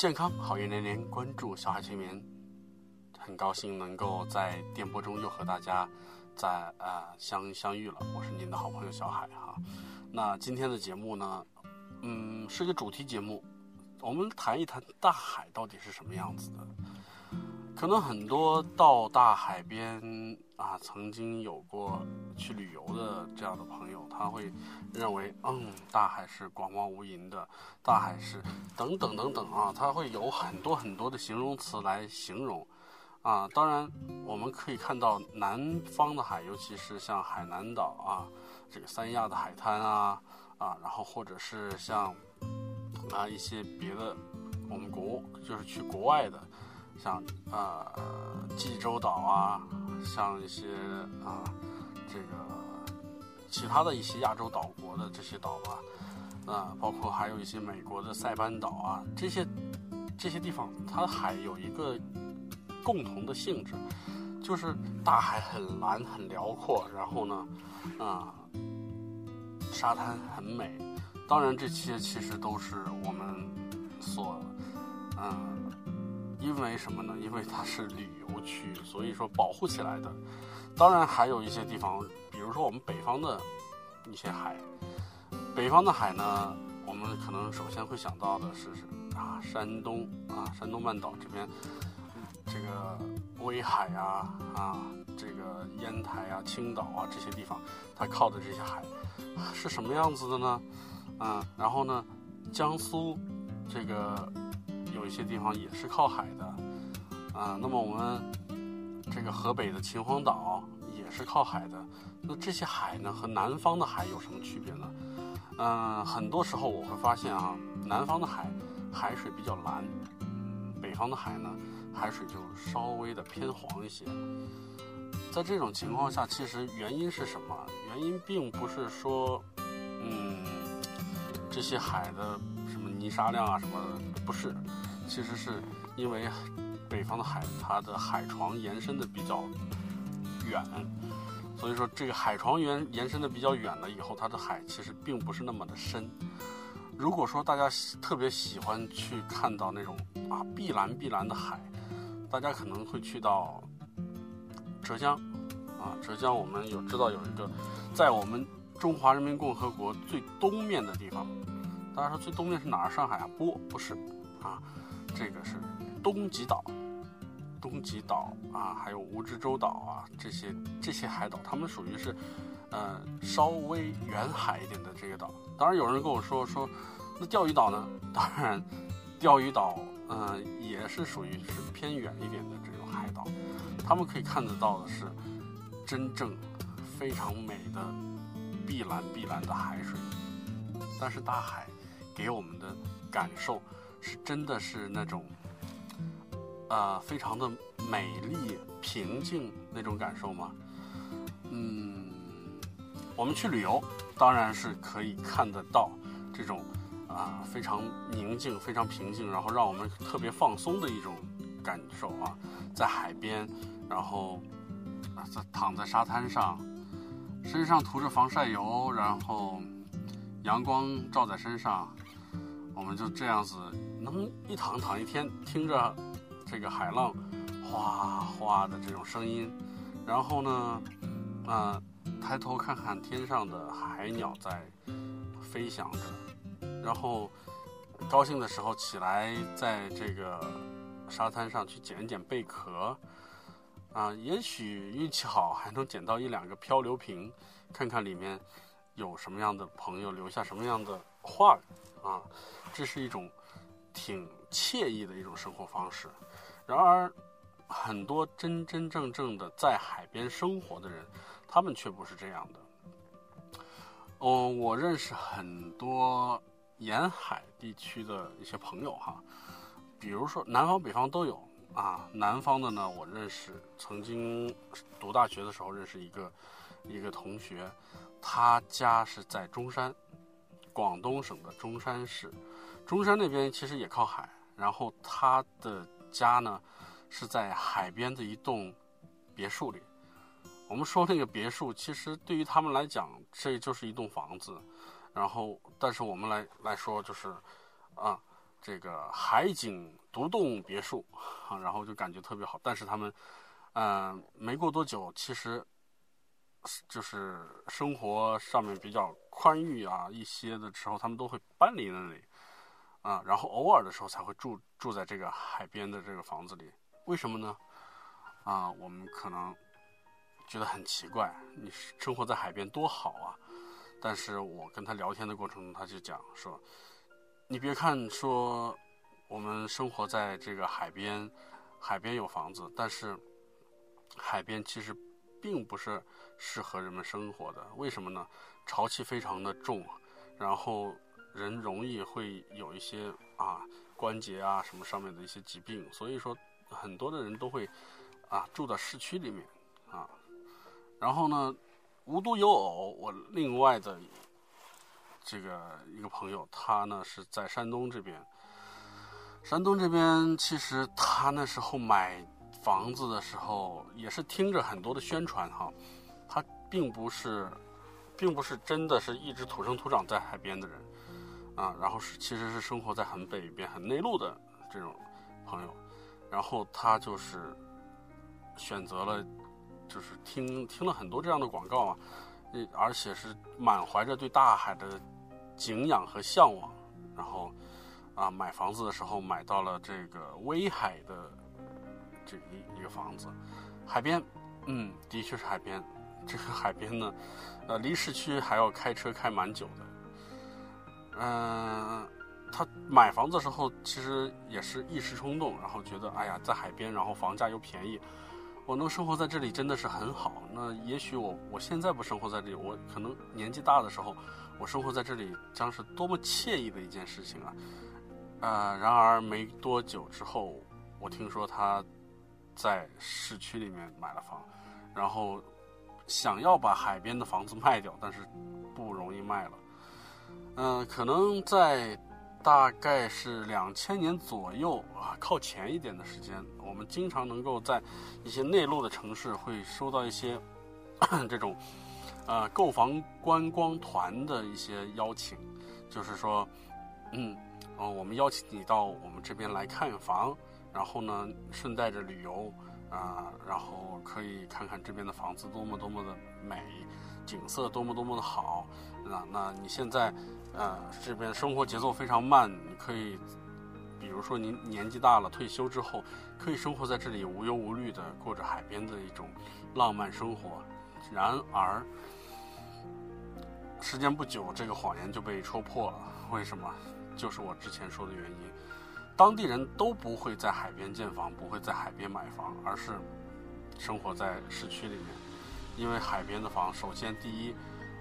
健康好运连连，关注小海催眠，很高兴能够在电波中又和大家在呃相相遇了。我是您的好朋友小海哈。那今天的节目呢，嗯，是一个主题节目，我们谈一谈大海到底是什么样子的。可能很多到大海边啊，曾经有过去旅游的这样的朋友，他会认为，嗯，大海是广袤无垠的，大海是等等等等啊，他会有很多很多的形容词来形容啊。当然，我们可以看到南方的海，尤其是像海南岛啊，这个三亚的海滩啊啊，然后或者是像啊一些别的，我们国就是去国外的。像呃济州岛啊，像一些啊这个其他的一些亚洲岛国的这些岛吧，啊，包括还有一些美国的塞班岛啊，这些这些地方，它海有一个共同的性质，就是大海很蓝很辽阔，然后呢，啊，沙滩很美，当然这些其实都是我们所嗯。因为什么呢？因为它是旅游区，所以说保护起来的。当然还有一些地方，比如说我们北方的一些海，北方的海呢，我们可能首先会想到的是啊，山东啊，山东半岛这边这个威海啊啊，这个烟台啊、青岛啊这些地方，它靠的这些海是什么样子的呢？嗯，然后呢，江苏这个。有一些地方也是靠海的，啊，那么我们这个河北的秦皇岛也是靠海的。那这些海呢，和南方的海有什么区别呢？嗯，很多时候我会发现啊，南方的海海水比较蓝，北方的海呢，海水就稍微的偏黄一些。在这种情况下，其实原因是什么？原因并不是说，嗯，这些海的什么泥沙量啊什么的，不是。其实是因为北方的海，它的海床延伸的比较远，所以说这个海床延延伸的比较远了以后，它的海其实并不是那么的深。如果说大家特别喜欢去看到那种啊碧蓝碧蓝的海，大家可能会去到浙江啊，浙江我们有知道有一个在我们中华人民共和国最东面的地方，大家说最东面是哪儿？上海啊？不，不是啊。这个是东极岛，东极岛啊，还有蜈支洲岛啊，这些这些海岛，它们属于是，呃，稍微远海一点的这个岛。当然，有人跟我说说，那钓鱼岛呢？当然，钓鱼岛，嗯，也是属于是偏远一点的这种海岛。他们可以看得到的是，真正非常美的碧蓝碧蓝的海水。但是大海给我们的感受。是真的是那种，呃，非常的美丽、平静那种感受吗？嗯，我们去旅游，当然是可以看得到这种啊非常宁静、非常平静，然后让我们特别放松的一种感受啊，在海边，然后在躺在沙滩上，身上涂着防晒油，然后阳光照在身上，我们就这样子。能一躺躺一天，听着这个海浪哗哗的这种声音，然后呢，啊，抬头看看天上的海鸟在飞翔着，然后高兴的时候起来，在这个沙滩上去捡一捡贝壳，啊，也许运气好还能捡到一两个漂流瓶，看看里面有什么样的朋友留下什么样的话啊，这是一种。挺惬意的一种生活方式，然而，很多真真正正的在海边生活的人，他们却不是这样的。哦，我认识很多沿海地区的一些朋友哈，比如说南方、北方都有啊。南方的呢，我认识，曾经读大学的时候认识一个一个同学，他家是在中山，广东省的中山市。中山那边其实也靠海，然后他的家呢是在海边的一栋别墅里。我们说那个别墅，其实对于他们来讲，这就是一栋房子。然后，但是我们来来说，就是啊，这个海景独栋别墅啊，然后就感觉特别好。但是他们，嗯，没过多久，其实就是生活上面比较宽裕啊一些的时候，他们都会搬离那里啊，然后偶尔的时候才会住住在这个海边的这个房子里。为什么呢？啊，我们可能觉得很奇怪，你生活在海边多好啊！但是我跟他聊天的过程中，他就讲说，你别看说我们生活在这个海边，海边有房子，但是海边其实并不是适合人们生活的。为什么呢？潮气非常的重，然后人容易会有一些啊关节啊什么上面的一些疾病，所以说很多的人都会。啊，住在市区里面，啊，然后呢，无独有偶，我另外的这个一个朋友，他呢是在山东这边。山东这边其实他那时候买房子的时候，也是听着很多的宣传哈，他并不是，并不是真的是一直土生土长在海边的人，啊，然后是其实是生活在很北边、很内陆的这种朋友，然后他就是。选择了，就是听听了很多这样的广告啊，而且是满怀着对大海的敬仰和向往，然后啊买房子的时候买到了这个威海的这一一个房子，海边，嗯，的确是海边，这个海边呢，呃，离市区还要开车开蛮久的，嗯，他买房子的时候其实也是一时冲动，然后觉得哎呀在海边，然后房价又便宜。我能生活在这里真的是很好。那也许我我现在不生活在这里，我可能年纪大的时候，我生活在这里将是多么惬意的一件事情啊！呃，然而没多久之后，我听说他在市区里面买了房，然后想要把海边的房子卖掉，但是不容易卖了。嗯，可能在。大概是两千年左右啊，靠前一点的时间，我们经常能够在一些内陆的城市会收到一些这种呃购房观光团的一些邀请，就是说，嗯，哦，我们邀请你到我们这边来看房，然后呢，顺带着旅游啊，然后可以看看这边的房子多么多么的美，景色多么多么的好，那那你现在。呃，这边生活节奏非常慢，你可以，比如说您年纪大了，退休之后，可以生活在这里，无忧无虑的过着海边的一种浪漫生活。然而，时间不久，这个谎言就被戳破了。为什么？就是我之前说的原因，当地人都不会在海边建房，不会在海边买房，而是生活在市区里面。因为海边的房，首先第一，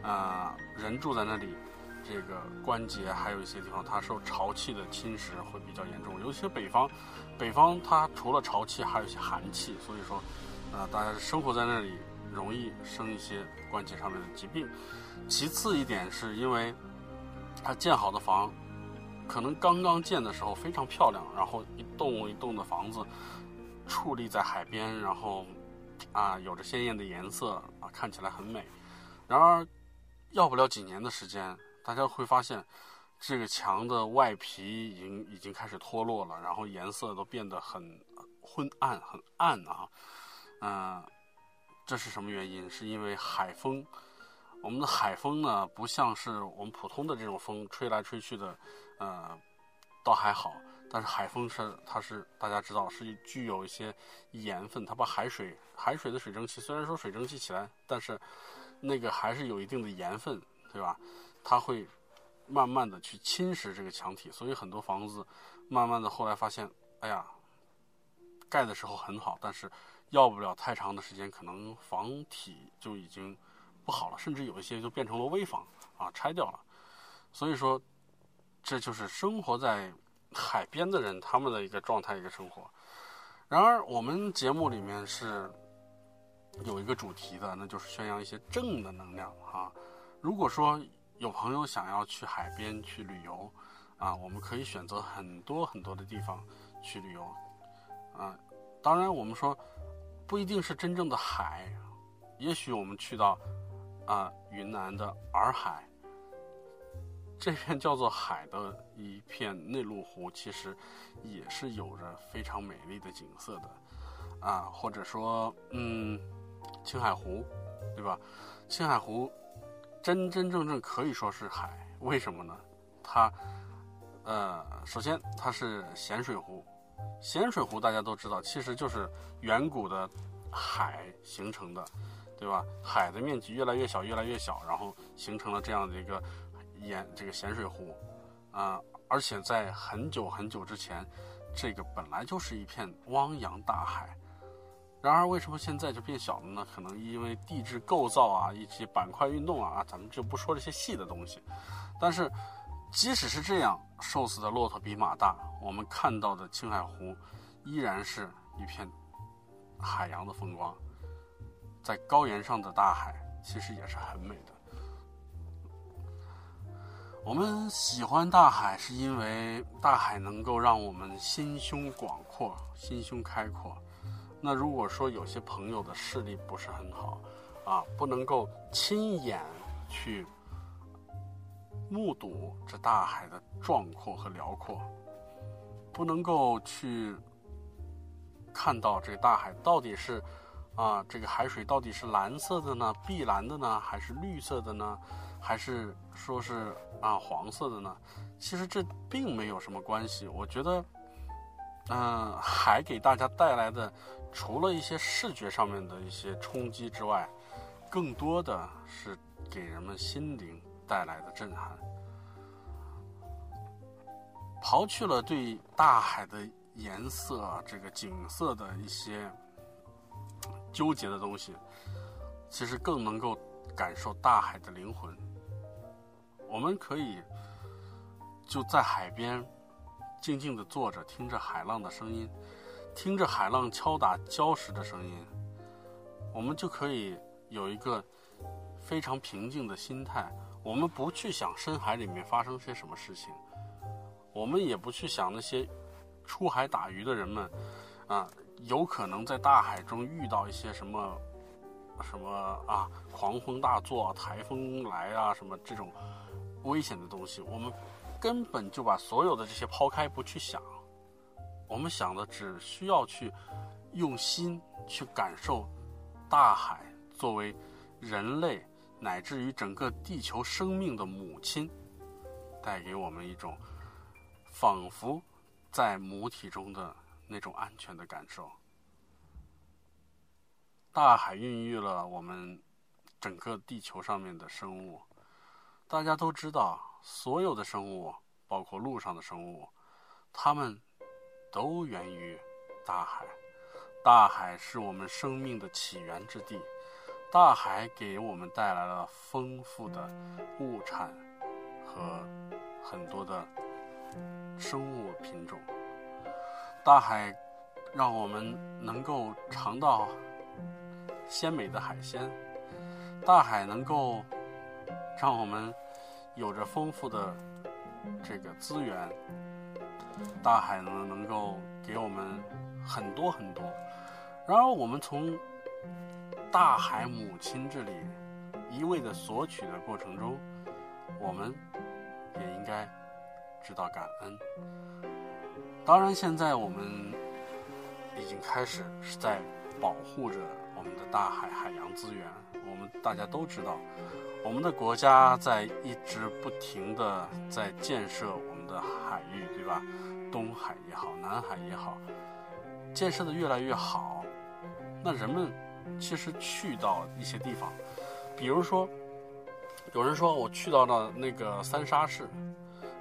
呃，人住在那里。这个关节还有一些地方，它受潮气的侵蚀会比较严重，尤其北方，北方它除了潮气，还有一些寒气，所以说，呃，大家生活在那里容易生一些关节上面的疾病。其次一点是因为，它建好的房，可能刚刚建的时候非常漂亮，然后一栋一栋的房子矗立在海边，然后啊有着鲜艳的颜色啊看起来很美，然而要不了几年的时间。大家会发现，这个墙的外皮已经已经开始脱落了，然后颜色都变得很昏暗，很暗啊。嗯，这是什么原因？是因为海风。我们的海风呢，不像是我们普通的这种风吹来吹去的，呃，倒还好。但是海风是，它是大家知道是具有一些盐分，它把海水海水的水蒸气，虽然说水蒸气起来，但是那个还是有一定的盐分，对吧？它会慢慢的去侵蚀这个墙体，所以很多房子慢慢的后来发现，哎呀，盖的时候很好，但是要不了太长的时间，可能房体就已经不好了，甚至有一些就变成了危房啊，拆掉了。所以说，这就是生活在海边的人他们的一个状态，一个生活。然而，我们节目里面是有一个主题的，那就是宣扬一些正的能量啊。如果说有朋友想要去海边去旅游，啊，我们可以选择很多很多的地方去旅游，啊，当然我们说不一定是真正的海，也许我们去到啊云南的洱海，这片叫做海的一片内陆湖，其实也是有着非常美丽的景色的，啊，或者说，嗯，青海湖，对吧？青海湖真真正正可以说是海，为什么呢？它，呃，首先它是咸水湖，咸水湖大家都知道，其实就是远古的海形成的，对吧？海的面积越来越小，越来越小，然后形成了这样的一个。盐这个咸水湖，啊，而且在很久很久之前，这个本来就是一片汪洋大海。然而，为什么现在就变小了呢？可能因为地质构造啊，以及板块运动啊，咱们就不说这些细的东西。但是，即使是这样，瘦死的骆驼比马大，我们看到的青海湖依然是一片海洋的风光。在高原上的大海，其实也是很美的。我们喜欢大海，是因为大海能够让我们心胸广阔、心胸开阔。那如果说有些朋友的视力不是很好，啊，不能够亲眼去目睹这大海的壮阔和辽阔，不能够去看到这个大海到底是啊，这个海水到底是蓝色的呢、碧蓝的呢，还是绿色的呢？还是说是啊黄色的呢？其实这并没有什么关系。我觉得，嗯，海给大家带来的，除了一些视觉上面的一些冲击之外，更多的是给人们心灵带来的震撼。刨去了对大海的颜色、这个景色的一些纠结的东西，其实更能够感受大海的灵魂。我们可以就在海边静静地坐着，听着海浪的声音，听着海浪敲打礁石的声音，我们就可以有一个非常平静的心态。我们不去想深海里面发生些什么事情，我们也不去想那些出海打鱼的人们啊，有可能在大海中遇到一些什么什么啊，狂风大作、台风来啊，什么这种。危险的东西，我们根本就把所有的这些抛开，不去想。我们想的只需要去用心去感受大海作为人类乃至于整个地球生命的母亲，带给我们一种仿佛在母体中的那种安全的感受。大海孕育了我们整个地球上面的生物。大家都知道，所有的生物，包括陆上的生物，它们都源于大海。大海是我们生命的起源之地，大海给我们带来了丰富的物产和很多的生物品种。大海让我们能够尝到鲜美的海鲜，大海能够。让我们有着丰富的这个资源，大海呢能够给我们很多很多。然而，我们从大海母亲这里一味的索取的过程中，我们也应该知道感恩。当然，现在我们已经开始是在保护着我们的大海海洋资源。我们大家都知道。我们的国家在一直不停的在建设我们的海域，对吧？东海也好，南海也好，建设的越来越好。那人们其实去到一些地方，比如说，有人说我去到了那个三沙市，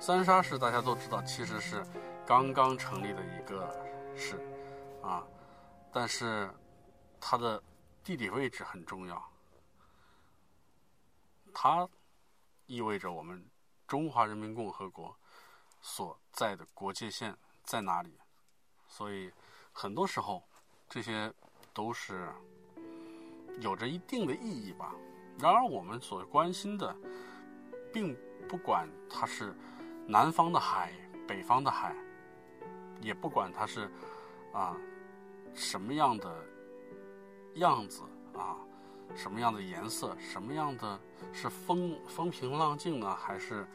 三沙市大家都知道，其实是刚刚成立的一个市，啊，但是它的地理位置很重要。它意味着我们中华人民共和国所在的国界线在哪里，所以很多时候这些都是有着一定的意义吧。然而，我们所关心的，并不管它是南方的海、北方的海，也不管它是啊什么样的样子啊。什么样的颜色？什么样的是风风平浪静呢？还是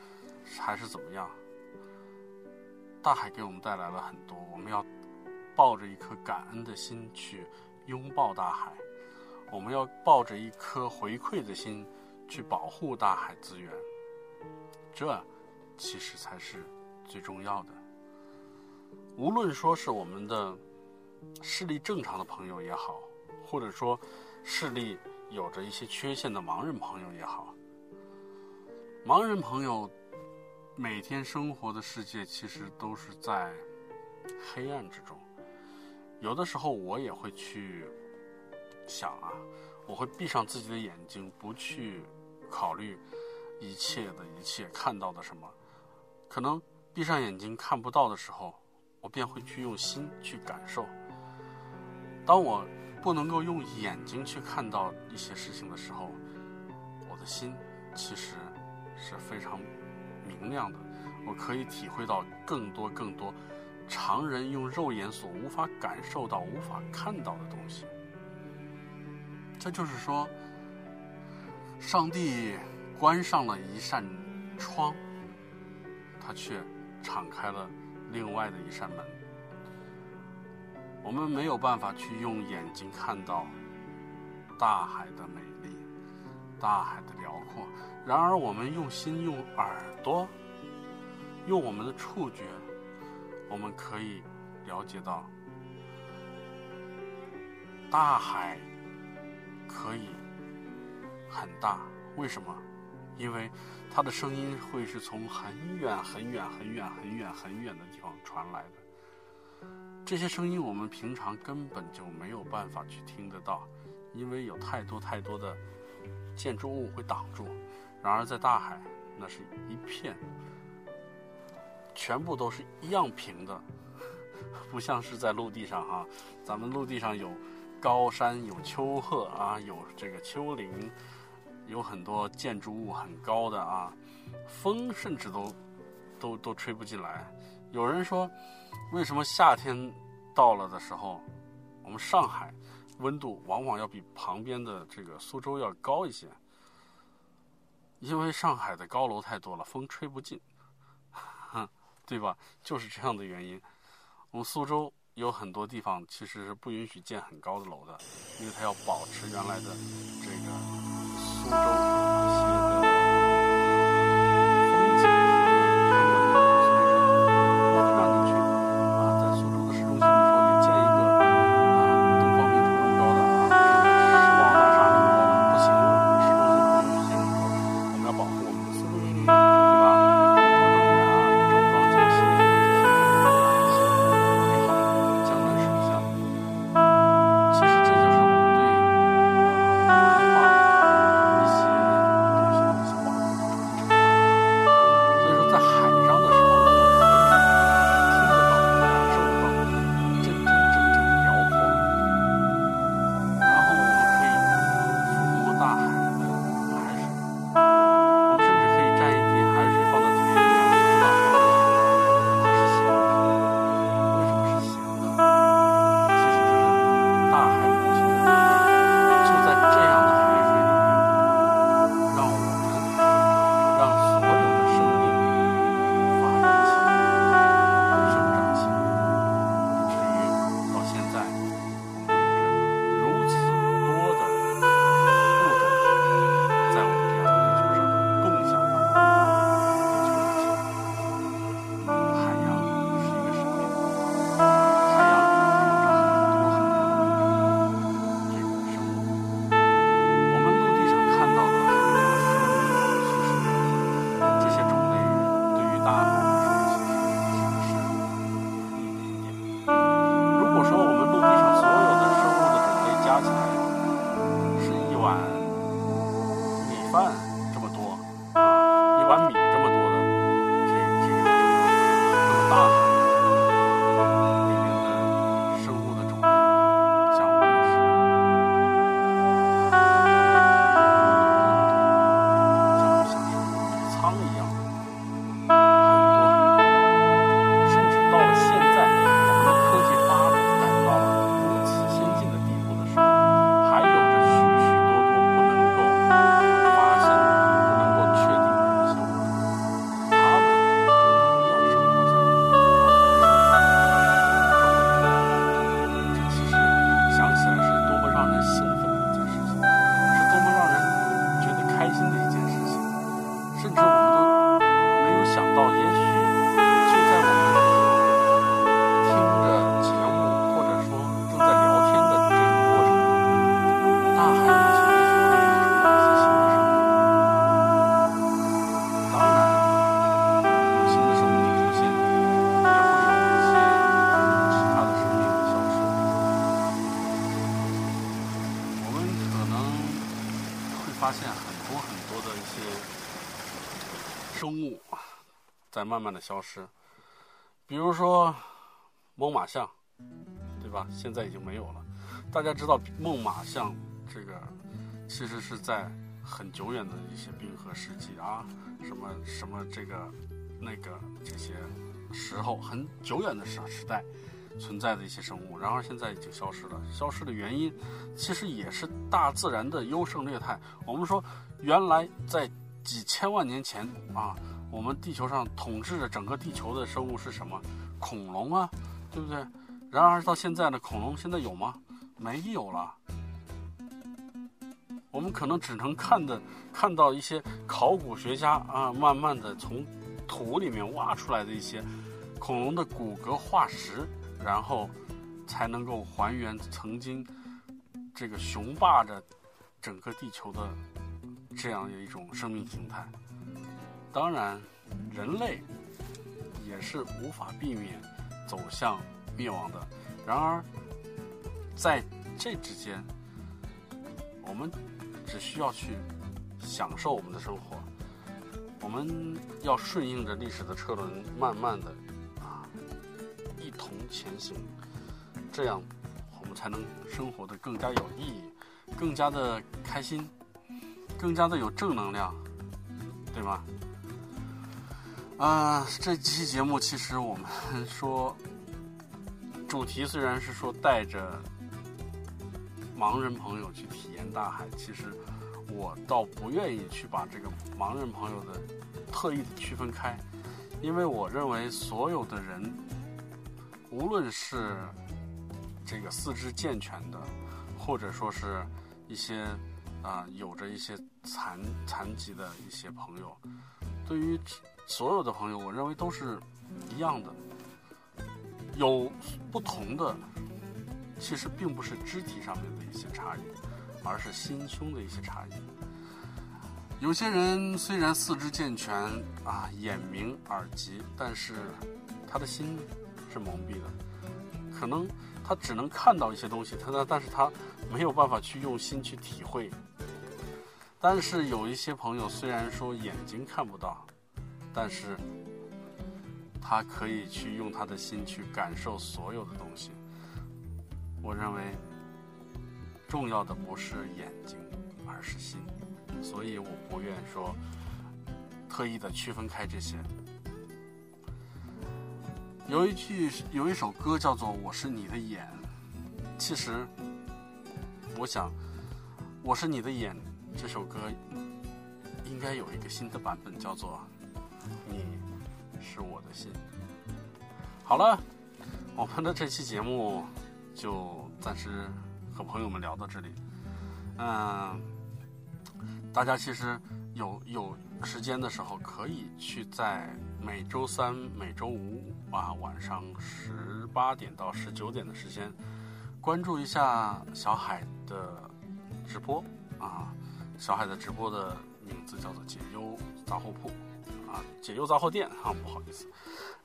还是怎么样？大海给我们带来了很多，我们要抱着一颗感恩的心去拥抱大海，我们要抱着一颗回馈的心去保护大海资源。这其实才是最重要的。无论说是我们的视力正常的朋友也好，或者说视力有着一些缺陷的盲人朋友也好，盲人朋友。每天生活的世界其实都是在黑暗之中。有的时候我也会去想啊，我会闭上自己的眼睛，不去考虑一切的一切看到的什么。可能闭上眼睛看不到的时候，我便会去用心去感受。当我不能够用眼睛去看到一些事情的时候，我的心其实是非常。明亮的，我可以体会到更多更多常人用肉眼所无法感受到、无法看到的东西。这就是说，上帝关上了一扇窗，他却敞开了另外的一扇门。我们没有办法去用眼睛看到大海的美丽。大海的辽阔，然而我们用心用耳朵，用我们的触觉，我们可以了解到，大海可以很大。为什么？因为它的声音会是从很远很远很远很远很远的地方传来的。这些声音我们平常根本就没有办法去听得到，因为有太多太多的。建筑物会挡住，然而在大海，那是一片，全部都是一样平的，不像是在陆地上哈。咱们陆地上有高山，有丘壑啊，有这个丘陵，有很多建筑物很高的啊，风甚至都都都吹不进来。有人说，为什么夏天到了的时候，我们上海？温度往往要比旁边的这个苏州要高一些，因为上海的高楼太多了，风吹不进，对吧？就是这样的原因。我们苏州有很多地方其实是不允许建很高的楼的，因为它要保持原来的这个苏州。一碗米。在慢慢的消失，比如说猛犸象，对吧？现在已经没有了。大家知道猛犸象这个其实是在很久远的一些冰河时期啊，什么什么这个那个这些时候很久远的时时代存在的一些生物，然而现在已经消失了。消失的原因其实也是大自然的优胜劣汰。我们说原来在几千万年前啊，我们地球上统治着整个地球的生物是什么？恐龙啊，对不对？然而到现在呢，恐龙现在有吗？没有了。我们可能只能看的看到一些考古学家啊，慢慢的从土里面挖出来的一些恐龙的骨骼化石，然后才能够还原曾经这个雄霸着整个地球的。这样的一种生命形态，当然，人类也是无法避免走向灭亡的。然而，在这之间，我们只需要去享受我们的生活，我们要顺应着历史的车轮，慢慢的啊，一同前行，这样我们才能生活的更加有意义，更加的开心。更加的有正能量，对吗？啊，这期节目其实我们说，主题虽然是说带着盲人朋友去体验大海，其实我倒不愿意去把这个盲人朋友的特意的区分开，因为我认为所有的人，无论是这个四肢健全的，或者说是一些。啊，有着一些残残疾的一些朋友，对于所有的朋友，我认为都是一样的。有不同的，其实并不是肢体上面的一些差异，而是心胸的一些差异。有些人虽然四肢健全啊，眼明耳疾，但是他的心是蒙蔽的，可能他只能看到一些东西，他呢，但是他没有办法去用心去体会。但是有一些朋友虽然说眼睛看不到，但是他可以去用他的心去感受所有的东西。我认为重要的不是眼睛，而是心，所以我不愿说特意的区分开这些。有一句有一首歌叫做《我是你的眼》，其实我想我是你的眼。这首歌应该有一个新的版本，叫做《你是我的心》。好了，我们的这期节目就暂时和朋友们聊到这里。嗯，大家其实有有时间的时候，可以去在每周三、每周五啊晚上十八点到十九点的时间，关注一下小海的直播啊。小海的直播的名字叫做解忧杂货铺，啊，解忧杂货店啊，不好意思。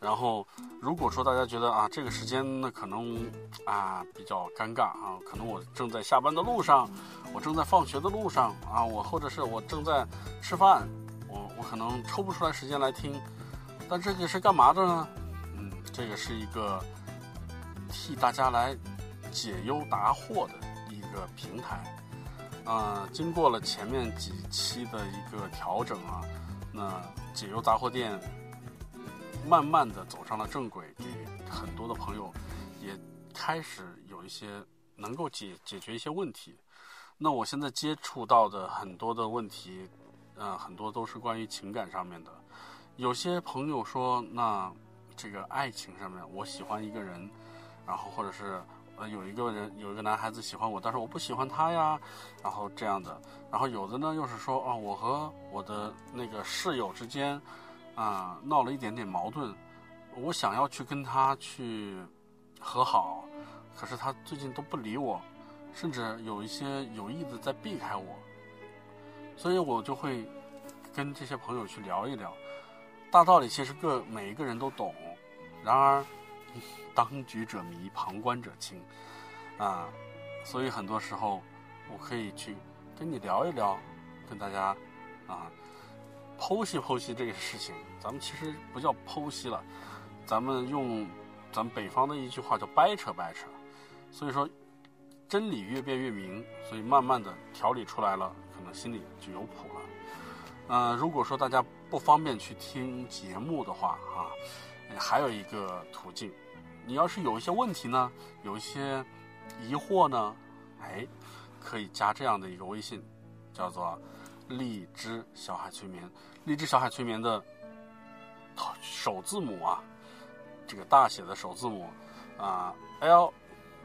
然后，如果说大家觉得啊，这个时间呢可能啊比较尴尬啊，可能我正在下班的路上，我正在放学的路上啊，我或者是我正在吃饭，我我可能抽不出来时间来听。但这个是干嘛的呢？嗯，这个是一个替大家来解忧答惑的一个平台。呃，经过了前面几期的一个调整啊，那解忧杂货店慢慢的走上了正轨，给很多的朋友也开始有一些能够解解决一些问题。那我现在接触到的很多的问题，呃，很多都是关于情感上面的。有些朋友说，那这个爱情上面，我喜欢一个人，然后或者是。呃，有一个人，有一个男孩子喜欢我，但是我不喜欢他呀，然后这样的，然后有的呢又是说，啊，我和我的那个室友之间，啊，闹了一点点矛盾，我想要去跟他去和好，可是他最近都不理我，甚至有一些有意的在避开我，所以我就会跟这些朋友去聊一聊，大道理其实各每一个人都懂，然而。当局者迷，旁观者清，啊，所以很多时候，我可以去跟你聊一聊，跟大家，啊，剖析剖析这个事情。咱们其实不叫剖析了，咱们用咱们北方的一句话叫掰扯掰扯。所以说，真理越辩越明，所以慢慢的调理出来了，可能心里就有谱了。嗯，如果说大家不方便去听节目的话啊，还有一个途径，你要是有一些问题呢，有一些疑惑呢，哎，可以加这样的一个微信，叫做“荔枝小海催眠”。荔枝小海催眠的首字母啊，这个大写的首字母啊，L。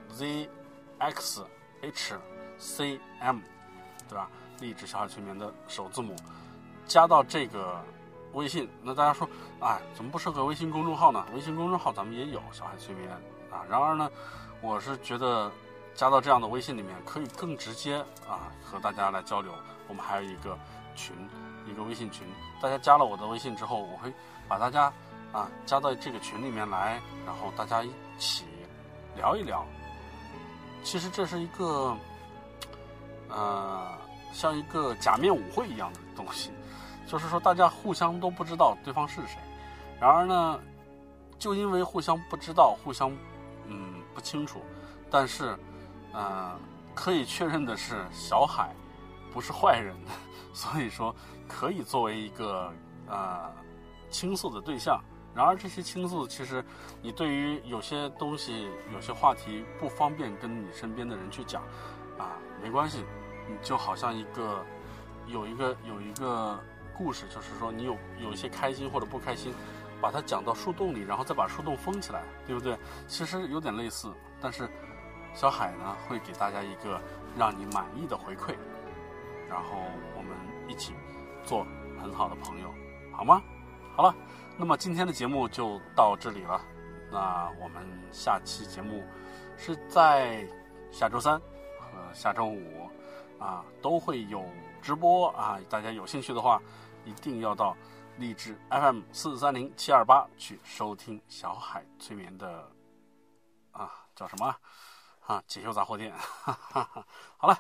z x h c m，对吧？荔枝小海催眠的首字母，加到这个微信。那大家说，哎，怎么不适合微信公众号呢？微信公众号咱们也有小海催眠啊。然而呢，我是觉得加到这样的微信里面，可以更直接啊和大家来交流。我们还有一个群，一个微信群。大家加了我的微信之后，我会把大家啊加到这个群里面来，然后大家一起聊一聊。其实这是一个，呃，像一个假面舞会一样的东西，就是说大家互相都不知道对方是谁，然而呢，就因为互相不知道、互相嗯不清楚，但是，呃，可以确认的是，小海不是坏人，所以说可以作为一个呃倾诉的对象。然而这些倾诉，其实你对于有些东西、有些话题不方便跟你身边的人去讲，啊，没关系，你就好像一个有一个有一个故事，就是说你有有一些开心或者不开心，把它讲到树洞里，然后再把树洞封起来，对不对？其实有点类似，但是小海呢会给大家一个让你满意的回馈，然后我们一起做很好的朋友，好吗？好了。那么今天的节目就到这里了，那我们下期节目是在下周三和下周五啊都会有直播啊，大家有兴趣的话一定要到励志 FM 四三零七二八去收听小海催眠的啊叫什么啊锦绣杂货店，好了，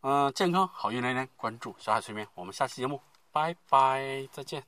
嗯，健康好运连连，关注小海催眠，我们下期节目拜拜，再见。